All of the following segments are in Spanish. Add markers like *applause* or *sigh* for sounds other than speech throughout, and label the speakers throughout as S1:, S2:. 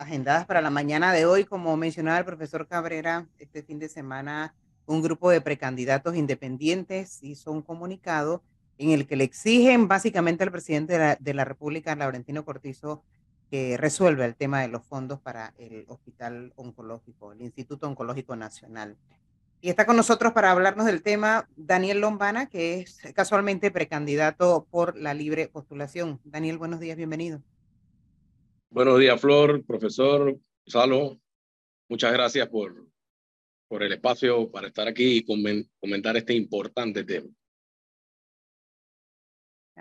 S1: agendadas para la mañana de hoy. Como mencionaba el profesor Cabrera, este fin de semana un grupo de precandidatos independientes hizo un comunicado en el que le exigen básicamente al presidente de la, de la República, Laurentino Cortizo, que resuelva el tema de los fondos para el Hospital Oncológico, el Instituto Oncológico Nacional. Y está con nosotros para hablarnos del tema Daniel Lombana, que es casualmente precandidato por la libre postulación. Daniel, buenos días, bienvenido.
S2: Buenos días, Flor, profesor, Salo. Muchas gracias por, por el espacio para estar aquí y comentar este importante tema.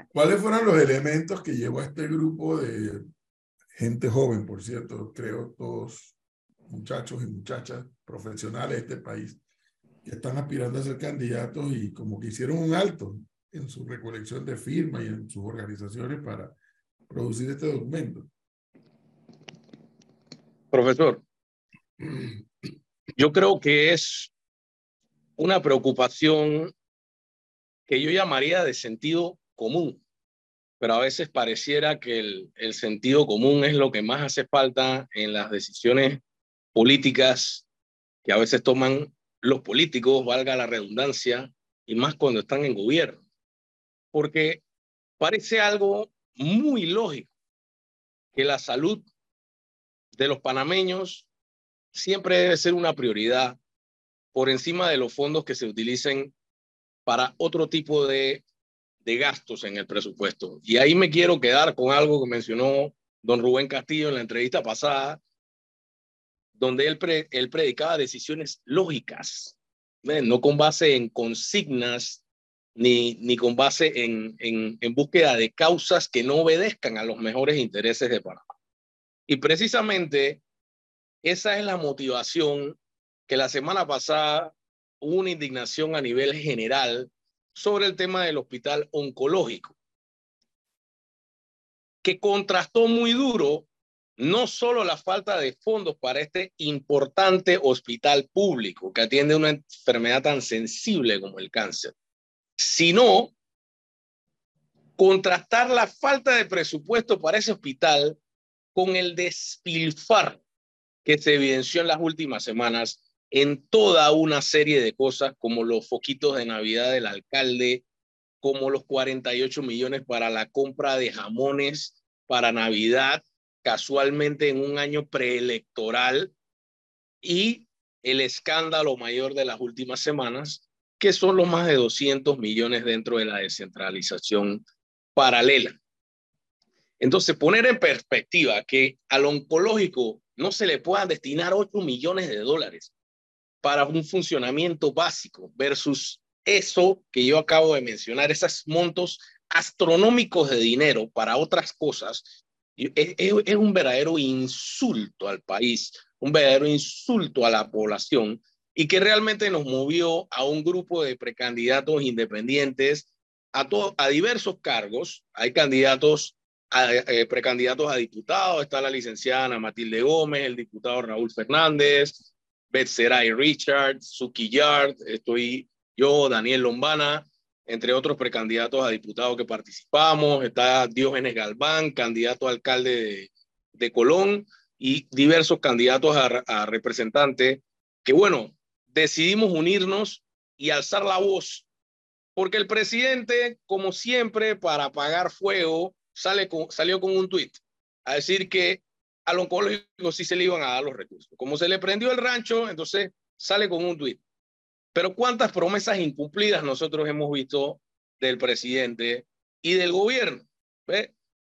S3: ¿Cuáles fueron los elementos que llevó a este grupo de gente joven, por cierto, creo todos muchachos y muchachas profesionales de este país, que están aspirando a ser candidatos y como que hicieron un alto en su recolección de firmas y en sus organizaciones para producir este documento.
S2: Profesor, yo creo que es una preocupación que yo llamaría de sentido común, pero a veces pareciera que el, sentido común es lo que más hace falta en las decisiones políticas que a veces toman los políticos, valga la redundancia, y más cuando están en gobierno. Porque parece algo muy lógico que la salud de los panameños siempre debe ser una prioridad por encima de los fondos que se utilicen para otro tipo de, de gastos en el presupuesto. Y ahí me quiero quedar con algo que mencionó don Rubén Castillo en la entrevista pasada, donde él, él predicaba decisiones lógicas, no con base en consignas ni, ni con base en, en, en búsqueda de causas que no obedezcan a los mejores intereses de Panamá. Y precisamente esa es la motivación que la semana pasada hubo una indignación a nivel general sobre el tema del hospital oncológico, que contrastó muy duro no solo la falta de fondos para este importante hospital público que atiende una enfermedad tan sensible como el cáncer, sino contrastar la falta de presupuesto para ese hospital con el despilfar que se evidenció en las últimas semanas en toda una serie de cosas como los foquitos de Navidad del alcalde, como los 48 millones para la compra de jamones para Navidad, casualmente en un año preelectoral y el escándalo mayor de las últimas semanas, que son los más de 200 millones dentro de la descentralización paralela. Entonces, poner en perspectiva que al oncológico no se le puedan destinar 8 millones de dólares para un funcionamiento básico versus eso que yo acabo de mencionar, esos montos astronómicos de dinero para otras cosas, es, un verdadero insulto al país, un verdadero insulto a la población y que realmente nos movió a un grupo de precandidatos independientes a, a diversos cargos. Hay candidatos, a, eh, precandidatos a diputados, está la licenciada Ana Matilde Gómez, el diputado Raúl Fernández, Betseray Richard, Suki Yard, estoy yo, Daniel Lombana, entre otros precandidatos a diputados que participamos, está Diógenes Galván, candidato a alcalde de, Colón, y diversos candidatos a, a representantes que, bueno, decidimos unirnos y alzar la voz, porque el presidente, como siempre, para apagar fuego, sale con, salió con un tuit a decir que al oncológico sí se le iban a dar los recursos. Como se le prendió el rancho, entonces sale con un tuit. Pero cuántas promesas incumplidas nosotros hemos visto del presidente y del gobierno.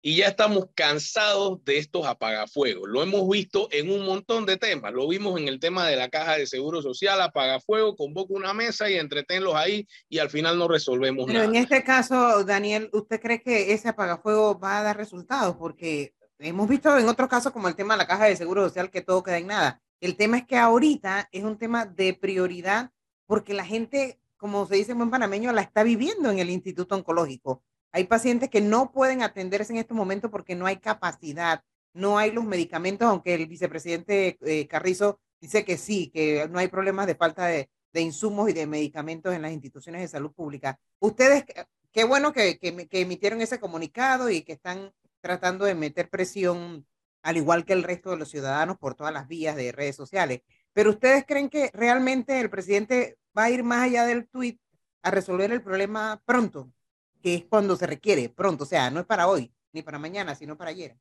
S2: Y ya estamos cansados de estos apagafuegos. Lo hemos visto en un montón de temas. Lo vimos en el tema de la caja de seguro social, apagafuego, convoca una mesa y entretenlos ahí y al final no resolvemos
S1: Pero
S2: nada.
S1: en este caso, Daniel, ¿usted cree que ese apagafuego va a dar resultados? Porque hemos visto en otros casos como el tema de la caja de seguro social que todo queda en nada. El tema es que ahorita es un tema de prioridad porque la gente, como se dice en buen panameño, la está viviendo en el Instituto Oncológico. Hay pacientes que no pueden atenderse en este momento porque no hay capacidad, no hay los medicamentos, aunque el vicepresidente eh, Carrizo dice que sí, que no hay problemas de falta de, insumos y de medicamentos en las instituciones de salud pública. Ustedes, qué bueno que, que, emitieron ese comunicado y que están tratando de meter presión al igual que el resto de los ciudadanos por todas las vías de redes sociales. Pero ustedes creen que realmente el presidente va a ir más allá del tweet a resolver el problema pronto, que es cuando se requiere, pronto, o sea, no es para hoy ni para mañana, sino para ayer.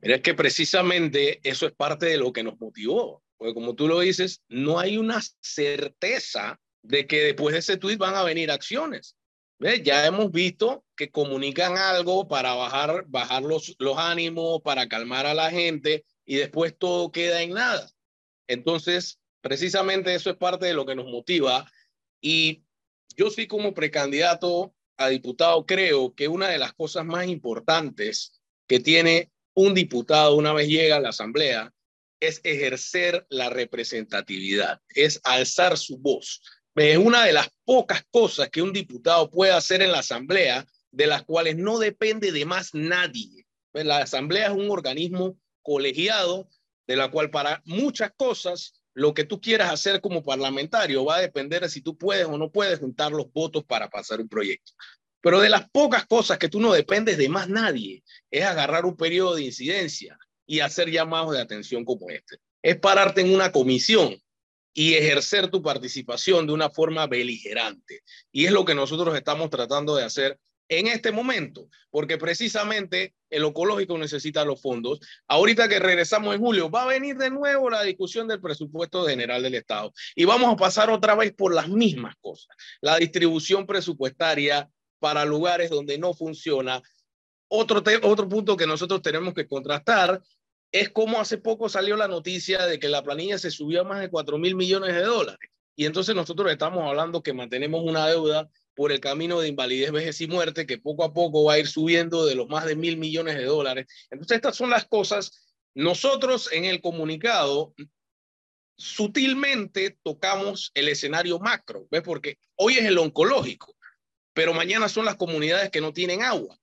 S2: Mira, es que precisamente eso es parte de lo que nos motivó, porque como tú lo dices, no hay una certeza de que después de ese tweet van a venir acciones. ¿Ves? Ya hemos visto que comunican algo para bajar, bajar los, los ánimos, para calmar a la gente y después todo queda en nada. Entonces, precisamente eso es parte de lo que nos motiva. Y yo sí como precandidato a diputado creo que una de las cosas más importantes que tiene un diputado una vez llega a la asamblea es ejercer la representatividad, es alzar su voz. Es una de las pocas cosas que un diputado puede hacer en la asamblea de las cuales no depende de más nadie. La asamblea es un organismo colegiado de la cual para muchas cosas lo que tú quieras hacer como parlamentario va a depender de si tú puedes o no puedes juntar los votos para pasar un proyecto. Pero de las pocas cosas que tú no dependes de más nadie es agarrar un periodo de incidencia y hacer llamados de atención como este. Es pararte en una comisión y ejercer tu participación de una forma beligerante. Y es lo que nosotros estamos tratando de hacer en este momento, porque precisamente el oncológico necesita los fondos. Ahorita que regresamos en julio, va a venir de nuevo la discusión del presupuesto general del Estado y vamos a pasar otra vez por las mismas cosas. La distribución presupuestaria para lugares donde no funciona. Otro, otro punto que nosotros tenemos que contrastar es cómo hace poco salió la noticia de que la planilla se subió a más de 4 mil millones de dólares. Y entonces nosotros estamos hablando que mantenemos una deuda por el camino de invalidez, vejez y muerte, que poco a poco va a ir subiendo de los más de mil millones de dólares. Entonces, estas son las cosas. Nosotros en el comunicado sutilmente tocamos el escenario macro, ¿ves? Porque hoy es el oncológico, pero mañana son las comunidades que no tienen agua.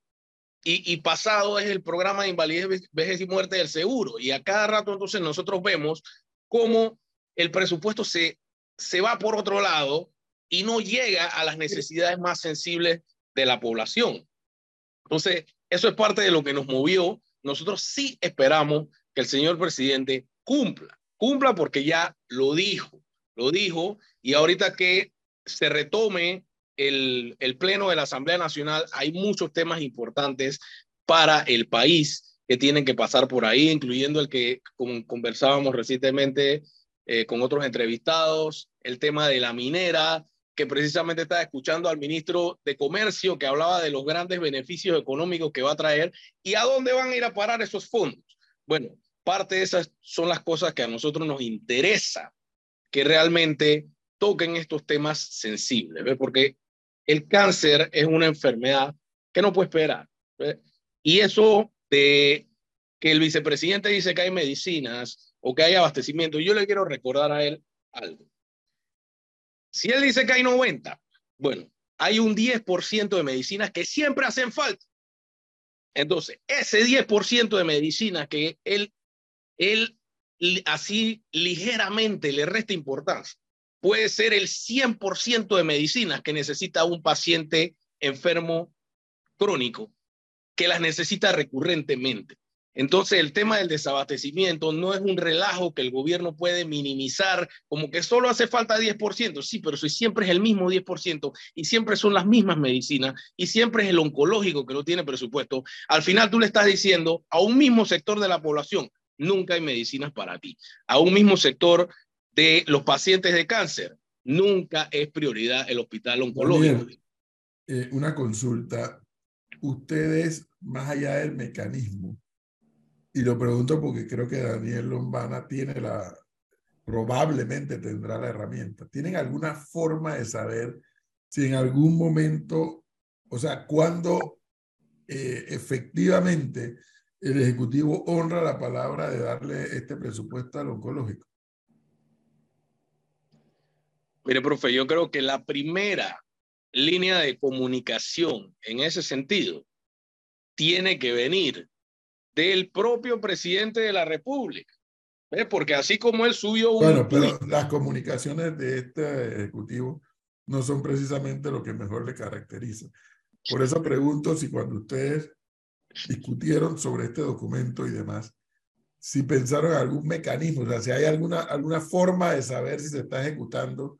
S2: Y, pasado es el programa de invalidez, vejez y muerte del seguro. Y a cada rato entonces nosotros vemos cómo el presupuesto se, se va por otro lado y no llega a las necesidades más sensibles de la población. Entonces, eso es parte de lo que nos movió. Nosotros sí esperamos que el señor presidente cumpla, cumpla porque ya lo dijo, lo dijo, y ahorita que se retome el, el Pleno de la Asamblea Nacional, hay muchos temas importantes para el país que tienen que pasar por ahí, incluyendo el que como conversábamos recientemente eh, con otros entrevistados, el tema de la minera, que precisamente estaba escuchando al ministro de Comercio que hablaba de los grandes beneficios económicos que va a traer y a dónde van a ir a parar esos fondos. Bueno, parte de esas son las cosas que a nosotros nos interesa que realmente toquen estos temas sensibles, porque el cáncer es una enfermedad que no puede esperar. Y eso de que el vicepresidente dice que hay medicinas o que hay abastecimiento, yo le quiero recordar a él algo. Si él dice que hay 90, bueno, hay un 10% de medicinas que siempre hacen falta. Entonces, ese 10% de medicinas que él, él así ligeramente le resta importancia, puede ser el 100% de medicinas que necesita un paciente enfermo crónico, que las necesita recurrentemente. Entonces, el tema del desabastecimiento no es un relajo que el gobierno puede minimizar como que solo hace falta 10%. Sí, pero si siempre es el mismo 10% y siempre son las mismas medicinas y siempre es el oncológico que no tiene presupuesto, al final tú le estás diciendo a un mismo sector de la población, nunca hay medicinas para ti. A un mismo sector de los pacientes de cáncer, nunca es prioridad el hospital oncológico.
S3: Eh, una consulta. Ustedes, más allá del mecanismo, y lo pregunto porque creo que Daniel Lombana tiene la, probablemente tendrá la herramienta. ¿Tienen alguna forma de saber si en algún momento, o sea, cuando eh, efectivamente el Ejecutivo honra la palabra de darle este presupuesto al oncológico?
S2: Mire, profe, yo creo que la primera línea de comunicación en ese sentido tiene que venir del propio presidente de la República. Porque así como él subió
S3: un... Bueno, pero las comunicaciones de este ejecutivo no son precisamente lo que mejor le caracteriza. Por eso pregunto si cuando ustedes discutieron sobre este documento y demás, si pensaron en algún mecanismo, o sea, si hay alguna, alguna forma de saber si se está ejecutando,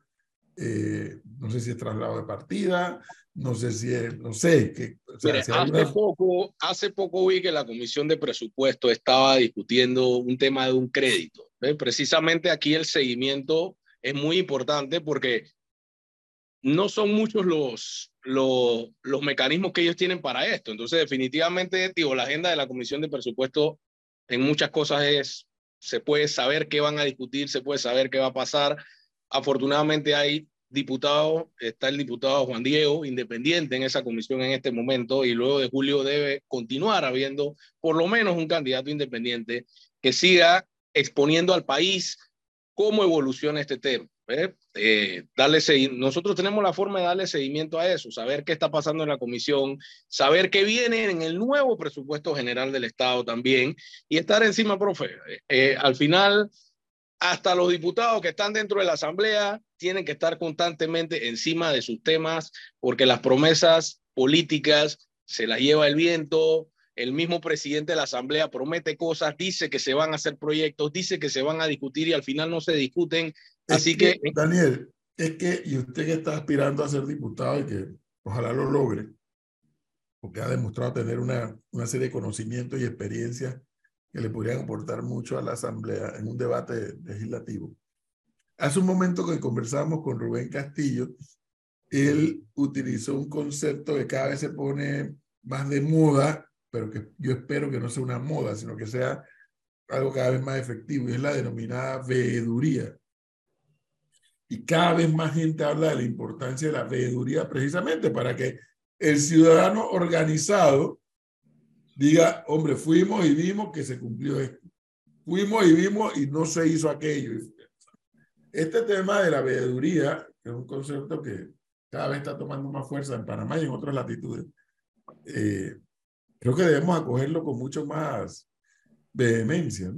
S3: eh, no sé si es traslado de partida, no sé si es, no sé. Que,
S2: hace, poco, hace poco vi que la Comisión de Presupuesto estaba discutiendo un tema de un crédito. Precisamente aquí el seguimiento es muy importante porque no son muchos los, los, los, mecanismos que ellos tienen para esto. Entonces, definitivamente, digo, la agenda de la Comisión de Presupuesto en muchas cosas es, se puede saber qué van a discutir, se puede saber qué va a pasar. Afortunadamente hay diputados, está el diputado Juan Diego, independiente en esa comisión en este momento, y luego de julio debe continuar habiendo por lo menos un candidato independiente que siga exponiendo al país cómo evoluciona este tema. Eh, darle nosotros tenemos la forma de darle seguimiento a eso, saber qué está pasando en la comisión, saber qué viene en el nuevo presupuesto general del Estado también y estar encima, profe. Eh, al final, hasta los diputados que están dentro de la Asamblea tienen que estar constantemente encima de sus temas porque las promesas políticas se las lleva el viento, el mismo presidente de la Asamblea promete cosas, dice que se van a hacer proyectos, dice que se van a discutir y al final no se discuten. Así que,
S3: Daniel, es que, y usted que está aspirando a ser diputado y que ojalá lo logre, porque ha demostrado tener una, una serie de conocimientos y experiencias que le podrían aportar mucho a la Asamblea en un debate legislativo. Hace un momento que conversamos con Rubén Castillo, él utilizó un concepto que cada vez se pone más de moda pero que yo espero que no sea una moda, sino que sea algo cada vez más efectivo, y es la denominada veeduría. Y cada vez más gente habla de la importancia de la veeduría precisamente para que el ciudadano organizado diga, hombre, fuimos y vimos que se cumplió esto. Fuimos y vimos y no se hizo aquello. Este tema de la veeduría, que es un concepto que cada vez está tomando más fuerza en Panamá y en otras latitudes, eh, creo que debemos acogerlo con mucho más vehemencia.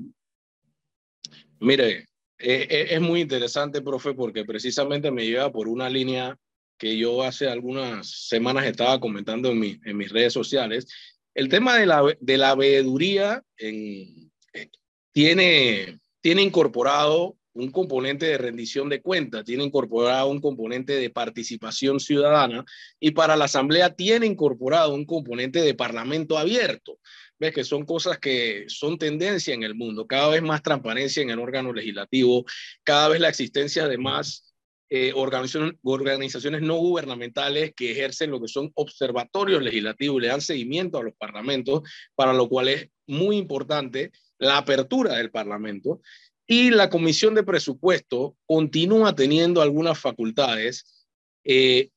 S2: Mire, eh, eh, es muy interesante, profe, porque precisamente me lleva por una línea que yo hace algunas semanas estaba comentando en, en mis redes sociales. El tema de la, de la veeduría en, eh, tiene, tiene incorporado un componente de rendición de cuentas, tiene incorporado un componente de participación ciudadana y para la Asamblea tiene incorporado un componente de parlamento abierto. Ves que son cosas que son tendencia en el mundo, cada vez más transparencia en el órgano legislativo, cada vez la existencia de más eh, organizaciones, organizaciones no gubernamentales que ejercen lo que son observatorios legislativos, le dan seguimiento a los parlamentos, para lo cual es muy importante la apertura del Parlamento y la Comisión de Presupuesto continúa teniendo algunas facultades eh,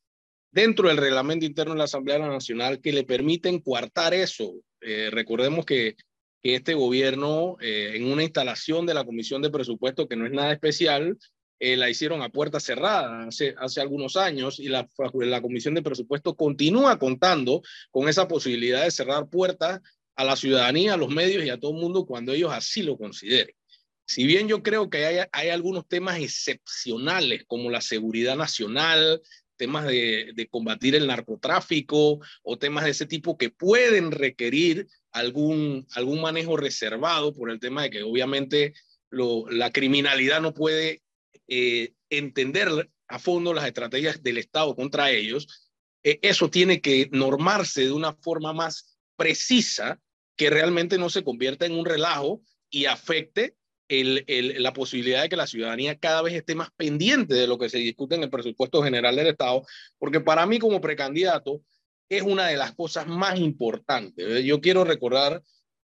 S2: dentro del reglamento interno de la Asamblea Nacional que le permiten coartar eso. Eh, recordemos que, que, este gobierno, eh, en una instalación de la Comisión de Presupuesto que no es nada especial, la hicieron a puerta cerrada hace, hace algunos años y la, la Comisión de Presupuesto continúa contando con esa posibilidad de cerrar puertas a la ciudadanía, a los medios y a todo el mundo cuando ellos así lo consideren. Si bien yo creo que hay, hay algunos temas excepcionales como la seguridad nacional, temas de, de, combatir el narcotráfico o temas de ese tipo que pueden requerir algún, algún manejo reservado por el tema de que obviamente la criminalidad no puede eh, entender a fondo las estrategias del Estado contra ellos. Eh, eso tiene que normarse de una forma más precisa que realmente no se convierta en un relajo y afecte la posibilidad de que la ciudadanía cada vez esté más pendiente de lo que se discute en el presupuesto general del Estado, porque para mí como precandidato es una de las cosas más importantes. Yo quiero recordar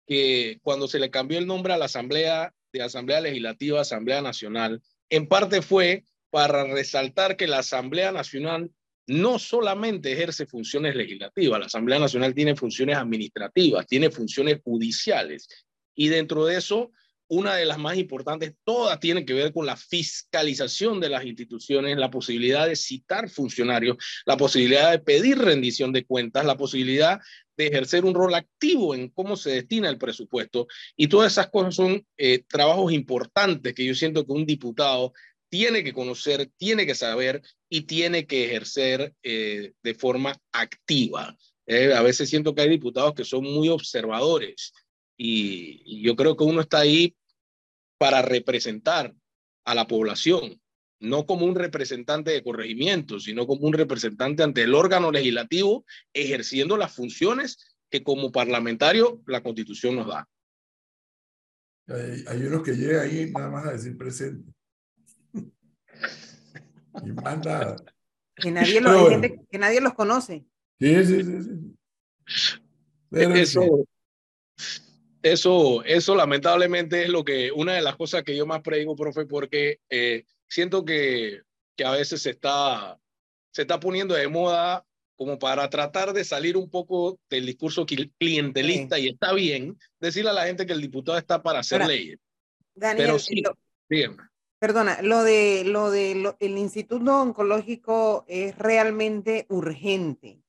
S2: que cuando se le cambió el nombre a la Asamblea, de Asamblea Legislativa, Asamblea Nacional, en parte fue para resaltar que la Asamblea Nacional no solamente ejerce funciones legislativas, la Asamblea Nacional tiene funciones administrativas, tiene funciones judiciales, y dentro de eso una de las más importantes, todas tienen que ver con la fiscalización de las instituciones, la posibilidad de citar funcionarios, la posibilidad de pedir rendición de cuentas, la posibilidad de ejercer un rol activo en cómo se destina el presupuesto. Y todas esas cosas son eh, trabajos importantes que yo siento que un diputado tiene que conocer, tiene que saber y tiene que ejercer eh, de forma activa. Eh, a veces siento que hay diputados que son muy observadores y, yo creo que uno está ahí para representar a la población, no como un representante de corregimiento, sino como un representante ante el órgano legislativo ejerciendo las funciones que como parlamentario la constitución nos da.
S3: Hay, unos que llegan ahí nada más a decir presente. *laughs* y más nada.
S1: Que nadie, lo, que nadie los conoce.
S3: Sí, sí, sí. sí.
S2: eso, eso, eso lamentablemente es lo que, una de las cosas que yo más predigo, profe, porque eh, siento que, que a veces se está, se está poniendo de moda como para tratar de salir un poco del discurso clientelista y está bien decirle a la gente que el diputado está para hacer leyes.
S1: Daniel, Pero sí, Perdona, lo de lo de el Instituto Oncológico es realmente urgente.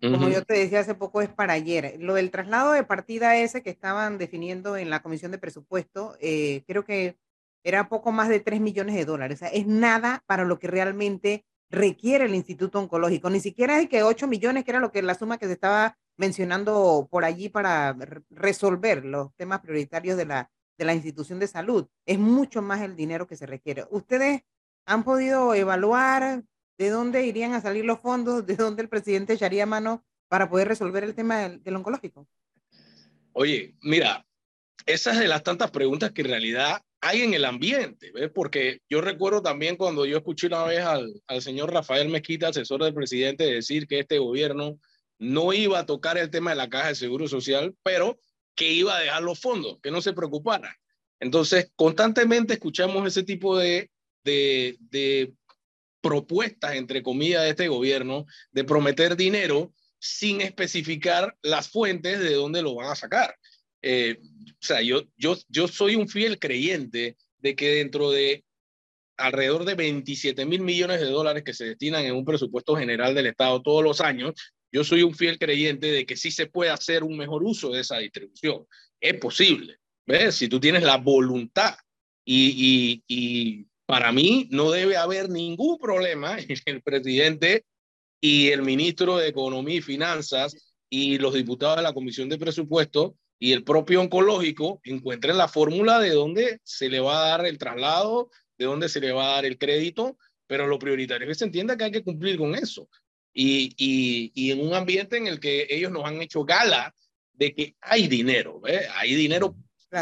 S1: Como yo te decía hace poco, es para ayer. Lo del traslado de partida ese que estaban definiendo en la Comisión de Presupuesto, eh, creo que era poco más de 3 millones de dólares. O sea, es nada para lo que realmente requiere el Instituto Oncológico. Ni siquiera es que 8 millones, que era lo que la suma que se estaba mencionando por allí para resolver los temas prioritarios de la, de la institución de salud. Es mucho más el dinero que se requiere. ¿Ustedes han podido evaluar de dónde irían a salir los fondos, de dónde el presidente echaría mano para poder resolver el tema del, oncológico?
S2: Oye, mira, esa es de las tantas preguntas que en realidad hay en el ambiente, ¿ves? Porque yo recuerdo también cuando yo escuché una vez al, al señor Rafael Mezquita, asesor del presidente, decir que este gobierno no iba a tocar el tema de la caja de seguro social, pero que iba a dejar los fondos, que no se preocupara. Entonces, constantemente escuchamos ese tipo de, de, de propuestas, entre comillas, de este gobierno de prometer dinero sin especificar las fuentes de dónde lo van a sacar. Eh, o sea, yo, yo, yo soy un fiel creyente de que dentro de alrededor de 27 mil millones de dólares que se destinan en un presupuesto general del Estado todos los años, yo soy un fiel creyente de que sí se puede hacer un mejor uso de esa distribución. Es posible, ¿ves? Si tú tienes la voluntad y, y, y para mí no debe haber ningún problema *laughs* en el presidente y el ministro de Economía y Finanzas y los diputados de la Comisión de Presupuesto y el propio oncológico encuentren la fórmula de dónde se le va a dar el traslado, de dónde se le va a dar el crédito, pero lo prioritario es que se entienda que hay que cumplir con eso. Y, y, y en un ambiente en el que ellos nos han hecho gala de que hay dinero, ¿eh? hay dinero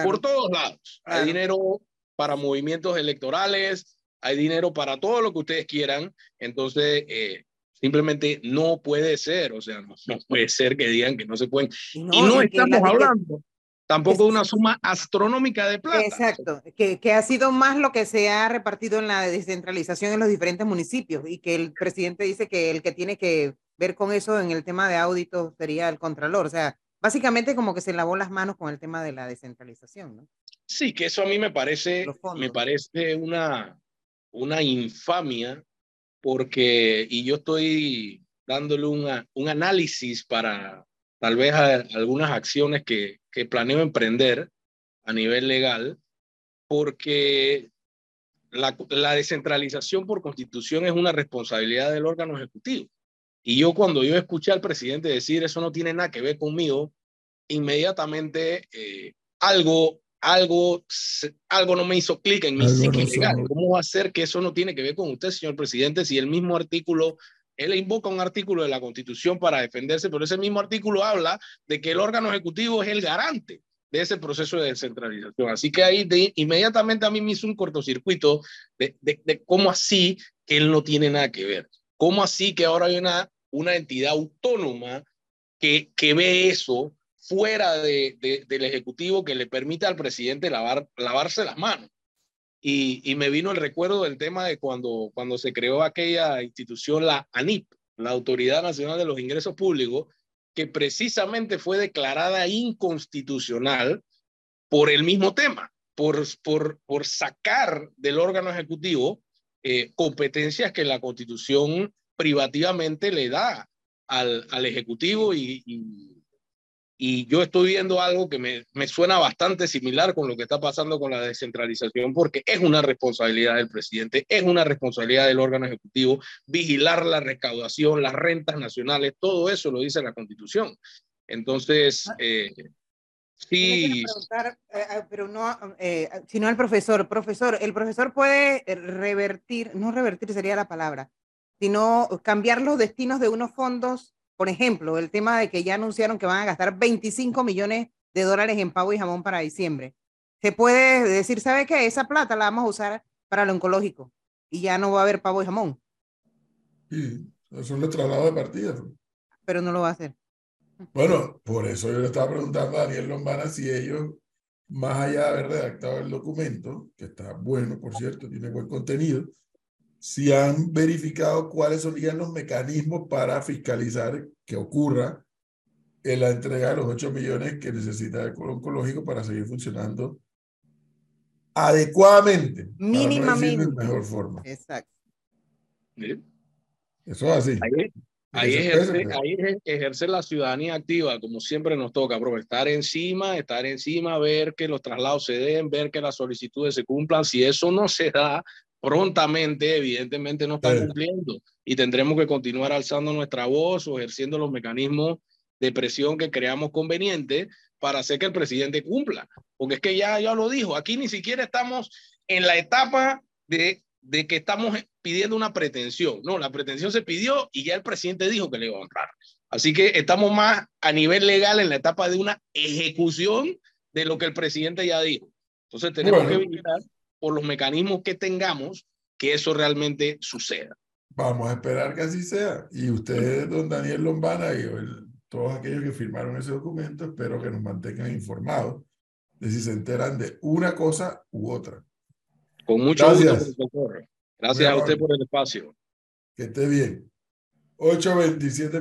S2: por todos lados, hay dinero para movimientos electorales, hay dinero para todo lo que ustedes quieran, entonces eh, simplemente no puede ser, o sea, no, puede ser que digan que no se pueden. y no estamos hablando tampoco de una suma astronómica de plata.
S1: Exacto, que, que ha sido más lo que se ha repartido en la descentralización en los diferentes municipios y que el presidente dice que el que tiene que ver con eso en el tema de audito sería el contralor, o sea, básicamente como que se lavó las manos con el tema de la descentralización, ¿no?
S2: Sí, que eso a mí me parece, me parece una, una infamia porque, y yo estoy dándole una, un análisis para tal vez algunas acciones que, que planeo emprender a nivel legal, porque la, la, descentralización por constitución es una responsabilidad del órgano ejecutivo. Y yo cuando yo escuché al presidente decir eso no tiene nada que ver conmigo, inmediatamente eh, algo algo, algo no me hizo clic en mi psique legal. ¿Cómo va a ser que eso no tiene que ver con usted, señor presidente, si el mismo artículo, él invoca un artículo de la Constitución para defenderse, pero ese mismo artículo habla de que el órgano ejecutivo es el garante de ese proceso de descentralización. Así que ahí de, inmediatamente a mí me hizo un cortocircuito de, de, de, cómo así que él no tiene nada que ver. ¿Cómo así que ahora hay una, una entidad autónoma que, que ve eso fuera de, del Ejecutivo que le permita al presidente lavar, lavarse las manos. Y, y, me vino el recuerdo del tema de cuando, cuando se creó aquella institución, la ANIP, la Autoridad Nacional de los Ingresos Públicos, que precisamente fue declarada inconstitucional por el mismo tema, por, por, por sacar del órgano ejecutivo eh, competencias que la Constitución privativamente le da al, al Ejecutivo y, y y yo estoy viendo algo que me, me, suena bastante similar con lo que está pasando con la descentralización, porque es una responsabilidad del presidente, es una responsabilidad del órgano ejecutivo vigilar la recaudación, las rentas nacionales, todo eso lo dice la Constitución. Entonces, ah. eh, sí.
S1: Eh, eh, pero no, eh, sino al profesor. Profesor, el profesor puede revertir, no revertir sería la palabra, sino cambiar los destinos de unos fondos por ejemplo, el tema de que ya anunciaron que van a gastar 25 millones de dólares en pavo y jamón para diciembre. Se puede decir, ¿sabe qué? Esa plata la vamos a usar para lo oncológico y ya no va a haber pavo y jamón.
S3: Sí, eso es el traslado de partida.
S1: Pero no lo va a hacer.
S3: Bueno, por eso yo le estaba preguntando a Daniel Lombana si ellos, más allá de haber redactado el documento, que está bueno, por cierto, tiene buen contenido, si han verificado cuáles serían los mecanismos para fiscalizar que ocurra en la entrega de los 8 millones que necesita el oncológico para seguir funcionando adecuadamente.
S1: Mínimamente.
S3: de mejor forma.
S1: Exacto.
S3: Eso es así.
S2: Ahí, ejerce, ahí ejerce la ciudadanía activa, como siempre nos toca, bro, estar encima, estar encima, ver que los traslados se den, ver que las solicitudes se cumplan. Si eso no se da, prontamente, evidentemente no están cumpliendo y tendremos que continuar alzando nuestra voz o ejerciendo los mecanismos de presión que creamos convenientes para hacer que el presidente cumpla. Porque es que ya, ya lo dijo, aquí ni siquiera estamos en la etapa de, de que estamos pidiendo una pretensión. No, la pretensión se pidió y ya el presidente dijo que le iba a honrar. Así que estamos más a nivel legal en la etapa de una ejecución de lo que el presidente ya dijo. Entonces tenemos que evitar por los mecanismos que tengamos que eso realmente suceda.
S3: Vamos a esperar que así sea. Y ustedes, don Daniel Lombana y todos aquellos que firmaron ese documento, espero que nos mantengan informados de si se enteran de una cosa u otra.
S2: Con mucho Gracias. gusto, Gracias a usted por el espacio.
S3: Que esté bien. 827